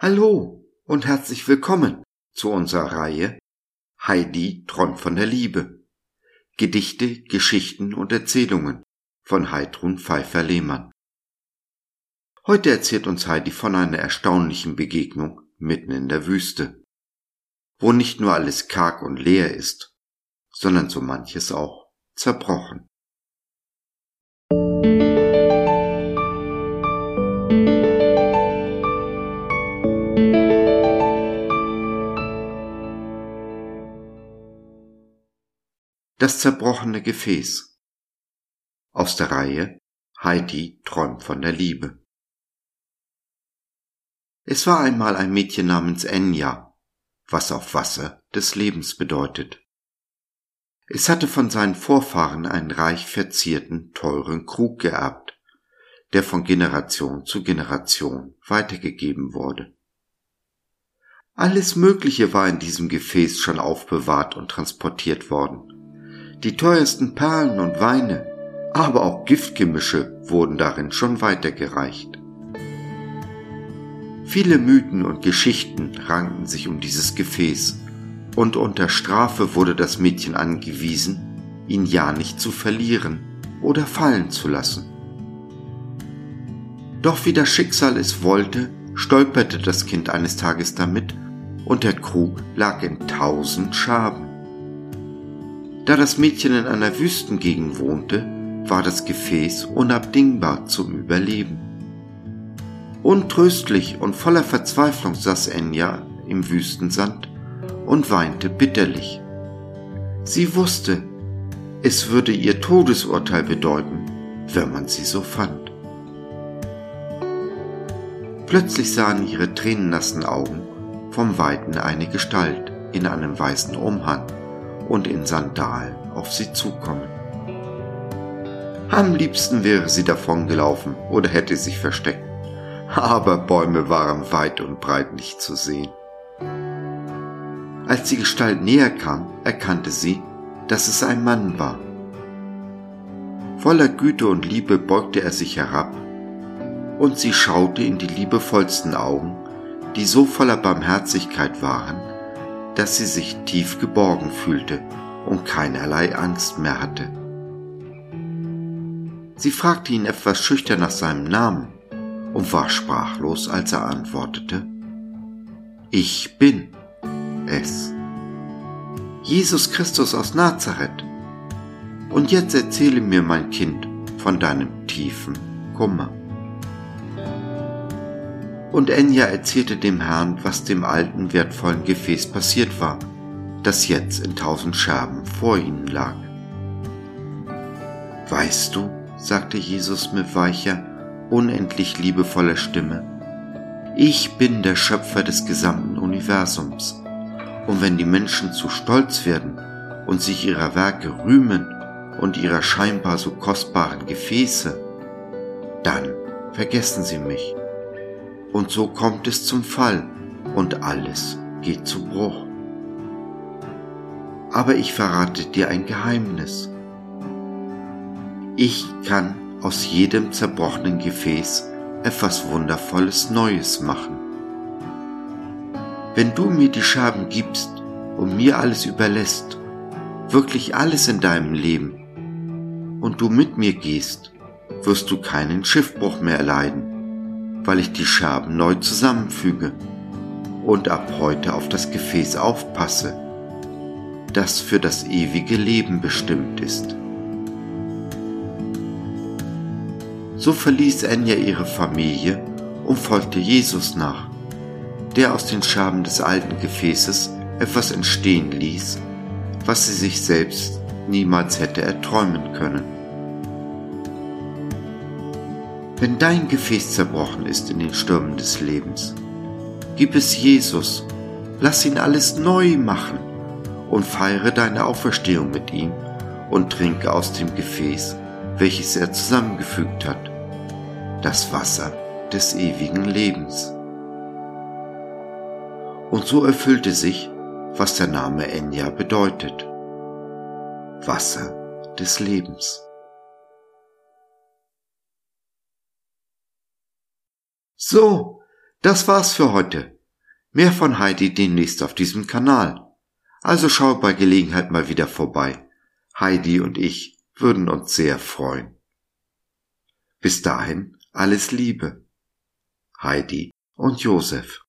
Hallo und herzlich willkommen zu unserer Reihe Heidi träumt von der Liebe. Gedichte, Geschichten und Erzählungen von Heidrun Pfeiffer-Lehmann. Heute erzählt uns Heidi von einer erstaunlichen Begegnung mitten in der Wüste, wo nicht nur alles karg und leer ist, sondern so manches auch zerbrochen. Das zerbrochene Gefäß. Aus der Reihe Heidi träumt von der Liebe. Es war einmal ein Mädchen namens Enya, was auf Wasser des Lebens bedeutet. Es hatte von seinen Vorfahren einen reich verzierten, teuren Krug geerbt, der von Generation zu Generation weitergegeben wurde. Alles Mögliche war in diesem Gefäß schon aufbewahrt und transportiert worden die teuersten Perlen und Weine, aber auch Giftgemische wurden darin schon weitergereicht. Viele Mythen und Geschichten rankten sich um dieses Gefäß, und unter Strafe wurde das Mädchen angewiesen, ihn ja nicht zu verlieren oder fallen zu lassen. Doch wie das Schicksal es wollte, stolperte das Kind eines Tages damit, und der Krug lag in tausend Schaben. Da das Mädchen in einer Wüstengegend wohnte, war das Gefäß unabdingbar zum Überleben. Untröstlich und voller Verzweiflung saß Enya im Wüstensand und weinte bitterlich. Sie wusste, es würde ihr Todesurteil bedeuten, wenn man sie so fand. Plötzlich sahen ihre tränennassen Augen vom Weiten eine Gestalt in einem weißen Umhang und in Sandalen auf sie zukommen. Am liebsten wäre sie davongelaufen oder hätte sich versteckt, aber Bäume waren weit und breit nicht zu sehen. Als die Gestalt näher kam, erkannte sie, dass es ein Mann war. Voller Güte und Liebe beugte er sich herab, und sie schaute in die liebevollsten Augen, die so voller Barmherzigkeit waren, dass sie sich tief geborgen fühlte und keinerlei Angst mehr hatte. Sie fragte ihn etwas schüchtern nach seinem Namen und war sprachlos, als er antwortete, Ich bin es. Jesus Christus aus Nazareth. Und jetzt erzähle mir, mein Kind, von deinem tiefen Kummer. Und Enya erzählte dem Herrn, was dem alten wertvollen Gefäß passiert war, das jetzt in tausend Scherben vor ihnen lag. Weißt du, sagte Jesus mit weicher, unendlich liebevoller Stimme, ich bin der Schöpfer des gesamten Universums. Und wenn die Menschen zu stolz werden und sich ihrer Werke rühmen und ihrer scheinbar so kostbaren Gefäße, dann vergessen sie mich und so kommt es zum Fall und alles geht zu Bruch. Aber ich verrate dir ein Geheimnis. Ich kann aus jedem zerbrochenen Gefäß etwas Wundervolles Neues machen. Wenn du mir die Scherben gibst und mir alles überlässt, wirklich alles in deinem Leben, und du mit mir gehst, wirst du keinen Schiffbruch mehr erleiden weil ich die Scherben neu zusammenfüge und ab heute auf das Gefäß aufpasse, das für das ewige Leben bestimmt ist. So verließ Enya ihre Familie und folgte Jesus nach, der aus den Scherben des alten Gefäßes etwas entstehen ließ, was sie sich selbst niemals hätte erträumen können. Wenn dein Gefäß zerbrochen ist in den Stürmen des Lebens, gib es Jesus, lass ihn alles neu machen und feiere deine Auferstehung mit ihm und trinke aus dem Gefäß, welches er zusammengefügt hat, das Wasser des ewigen Lebens. Und so erfüllte sich, was der Name Enya bedeutet. Wasser des Lebens. So, das war's für heute. Mehr von Heidi demnächst auf diesem Kanal. Also schau bei Gelegenheit mal wieder vorbei. Heidi und ich würden uns sehr freuen. Bis dahin alles Liebe. Heidi und Josef.